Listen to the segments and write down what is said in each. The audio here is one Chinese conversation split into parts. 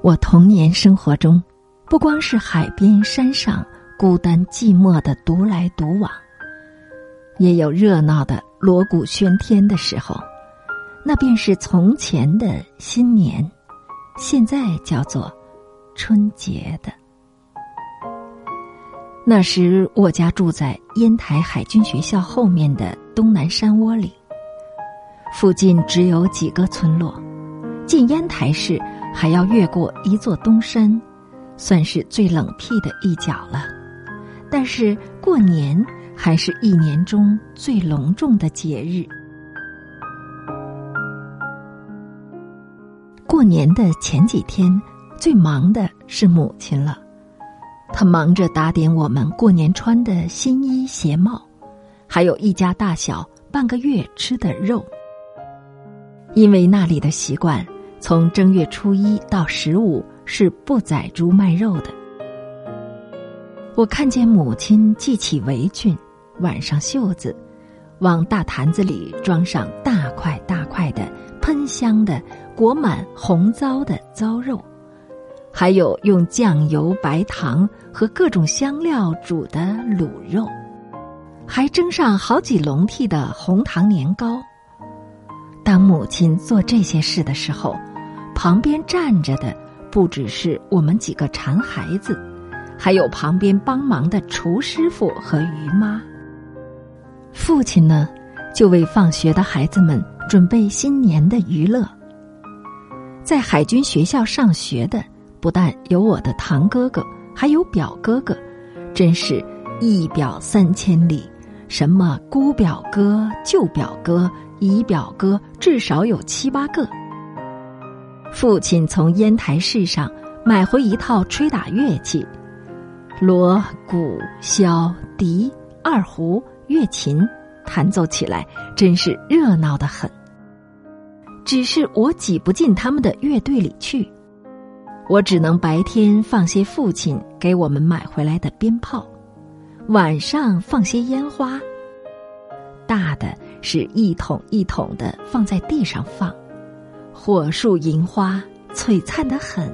我童年生活中，不光是海边、山上孤单寂寞的独来独往，也有热闹的锣鼓喧天的时候。那便是从前的新年，现在叫做春节的。那时我家住在烟台海军学校后面的东南山窝里，附近只有几个村落，进烟台市还要越过一座东山，算是最冷僻的一角了。但是过年还是一年中最隆重的节日。过年的前几天，最忙的是母亲了。他忙着打点我们过年穿的新衣鞋帽，还有一家大小半个月吃的肉。因为那里的习惯，从正月初一到十五是不宰猪卖肉的。我看见母亲系起围裙，挽上袖子，往大坛子里装上大块大块的喷香的裹满红糟的糟肉。还有用酱油、白糖和各种香料煮的卤肉，还蒸上好几笼屉的红糖年糕。当母亲做这些事的时候，旁边站着的不只是我们几个馋孩子，还有旁边帮忙的厨师傅和于妈。父亲呢，就为放学的孩子们准备新年的娱乐。在海军学校上学的。不但有我的堂哥哥，还有表哥哥，真是一表三千里。什么姑表哥、舅表哥、姨表哥，至少有七八个。父亲从烟台市上买回一套吹打乐器，锣、鼓、箫、笛、二胡、乐琴，弹奏起来真是热闹的很。只是我挤不进他们的乐队里去。我只能白天放些父亲给我们买回来的鞭炮，晚上放些烟花。大的是一桶一桶的放在地上放，火树银花璀璨的很。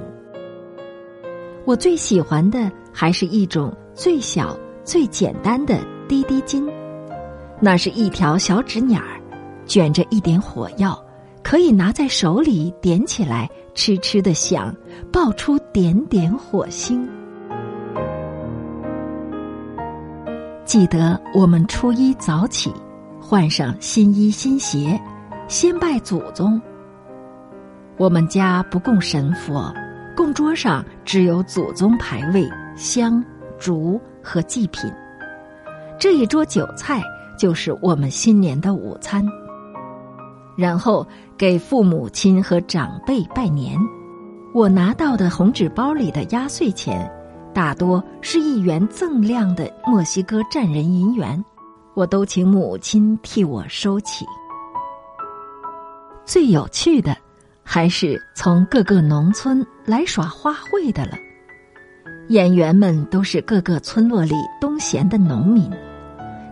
我最喜欢的还是一种最小最简单的滴滴金，那是一条小纸捻儿，卷着一点火药，可以拿在手里点起来。痴痴的响，爆出点点火星。记得我们初一早起，换上新衣新鞋，先拜祖宗。我们家不供神佛，供桌上只有祖宗牌位、香、烛和祭品。这一桌酒菜就是我们新年的午餐。然后给父母亲和长辈拜年，我拿到的红纸包里的压岁钱，大多是一元锃亮的墨西哥战人银元，我都请母亲替我收起。最有趣的，还是从各个农村来耍花卉的了。演员们都是各个村落里东闲的农民，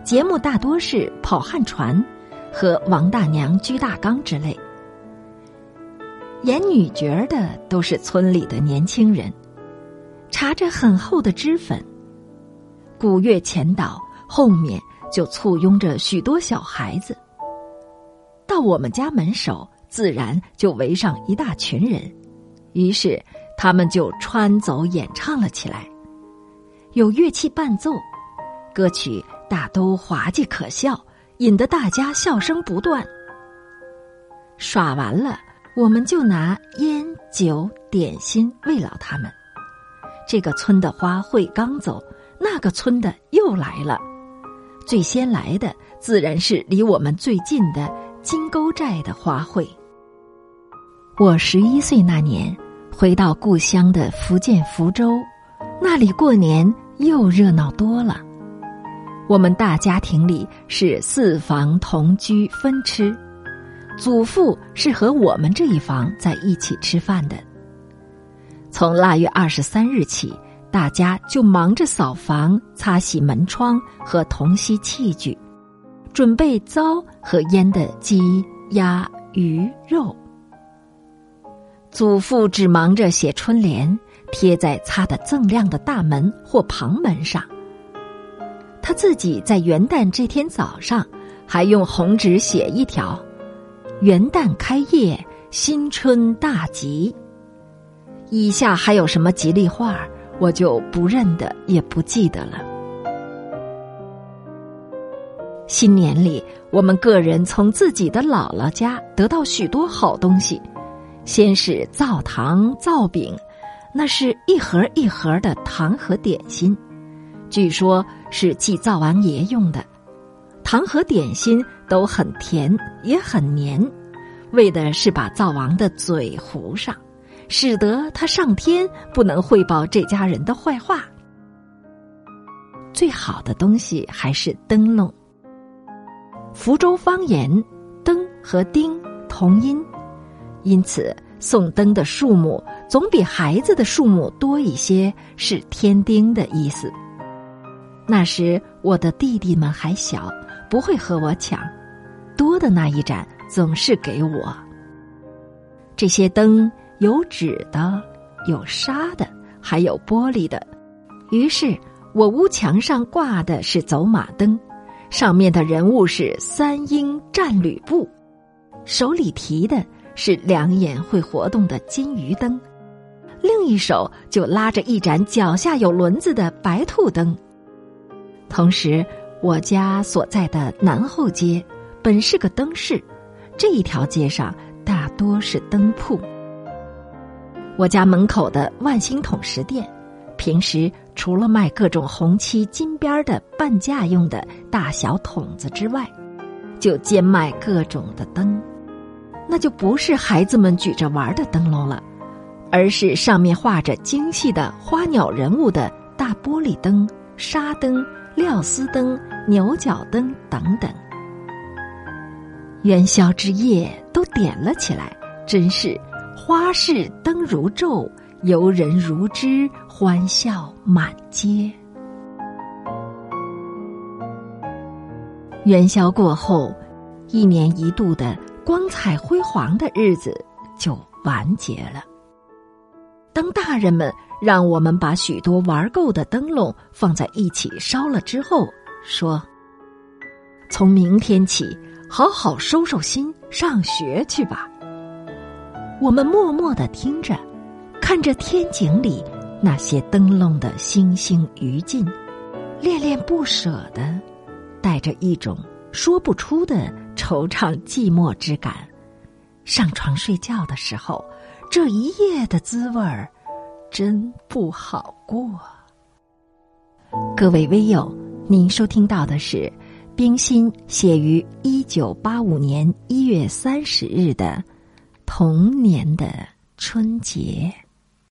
节目大多是跑旱船。和王大娘鞠大刚之类，演女角儿的都是村里的年轻人，搽着很厚的脂粉。鼓乐前导，后面就簇拥着许多小孩子。到我们家门首，自然就围上一大群人，于是他们就穿走演唱了起来，有乐器伴奏，歌曲大都滑稽可笑。引得大家笑声不断。耍完了，我们就拿烟酒点心慰劳他们。这个村的花卉刚走，那个村的又来了。最先来的自然是离我们最近的金沟寨的花卉。我十一岁那年，回到故乡的福建福州，那里过年又热闹多了。我们大家庭里是四房同居分吃，祖父是和我们这一房在一起吃饭的。从腊月二十三日起，大家就忙着扫房、擦洗门窗和同吸器具，准备糟和腌的鸡、鸭、鱼、肉。祖父只忙着写春联，贴在擦得锃亮的大门或旁门上。他自己在元旦这天早上，还用红纸写一条：“元旦开业，新春大吉。”以下还有什么吉利话我就不认得，也不记得了。新年里，我们个人从自己的姥姥家得到许多好东西。先是灶糖、灶饼，那是一盒一盒的糖和点心，据说是祭灶王爷用的。糖和点心都很甜，也很黏，为的是把灶王的嘴糊上，使得他上天不能汇报这家人的坏话。最好的东西还是灯笼。福州方言“灯”和“丁”同音。因此，送灯的数目总比孩子的数目多一些，是添丁的意思。那时我的弟弟们还小，不会和我抢，多的那一盏总是给我。这些灯有纸的，有纱的，还有玻璃的。于是我屋墙上挂的是走马灯，上面的人物是三英战吕布，手里提的。是两眼会活动的金鱼灯，另一手就拉着一盏脚下有轮子的白兔灯。同时，我家所在的南后街本是个灯市，这一条街上大多是灯铺。我家门口的万兴桶石店，平时除了卖各种红漆金边的半价用的大小桶子之外，就兼卖各种的灯。那就不是孩子们举着玩的灯笼了，而是上面画着精细的花鸟人物的大玻璃灯、纱灯、料丝灯、牛角灯等等。元宵之夜都点了起来，真是花市灯如昼，游人如织，欢笑满街。元宵过后，一年一度的。光彩辉煌的日子就完结了。当大人们让我们把许多玩够的灯笼放在一起烧了之后，说：“从明天起，好好收收心，上学去吧。”我们默默的听着，看着天井里那些灯笼的星星余烬，恋恋不舍的，带着一种说不出的。惆怅寂寞之感，上床睡觉的时候，这一夜的滋味儿真不好过。各位微友，您收听到的是冰心写于一九八五年一月三十日的《童年的春节》。